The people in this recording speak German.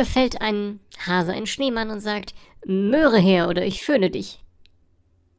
befällt ein Hase einen Schneemann und sagt, Möhre her oder ich föhne dich.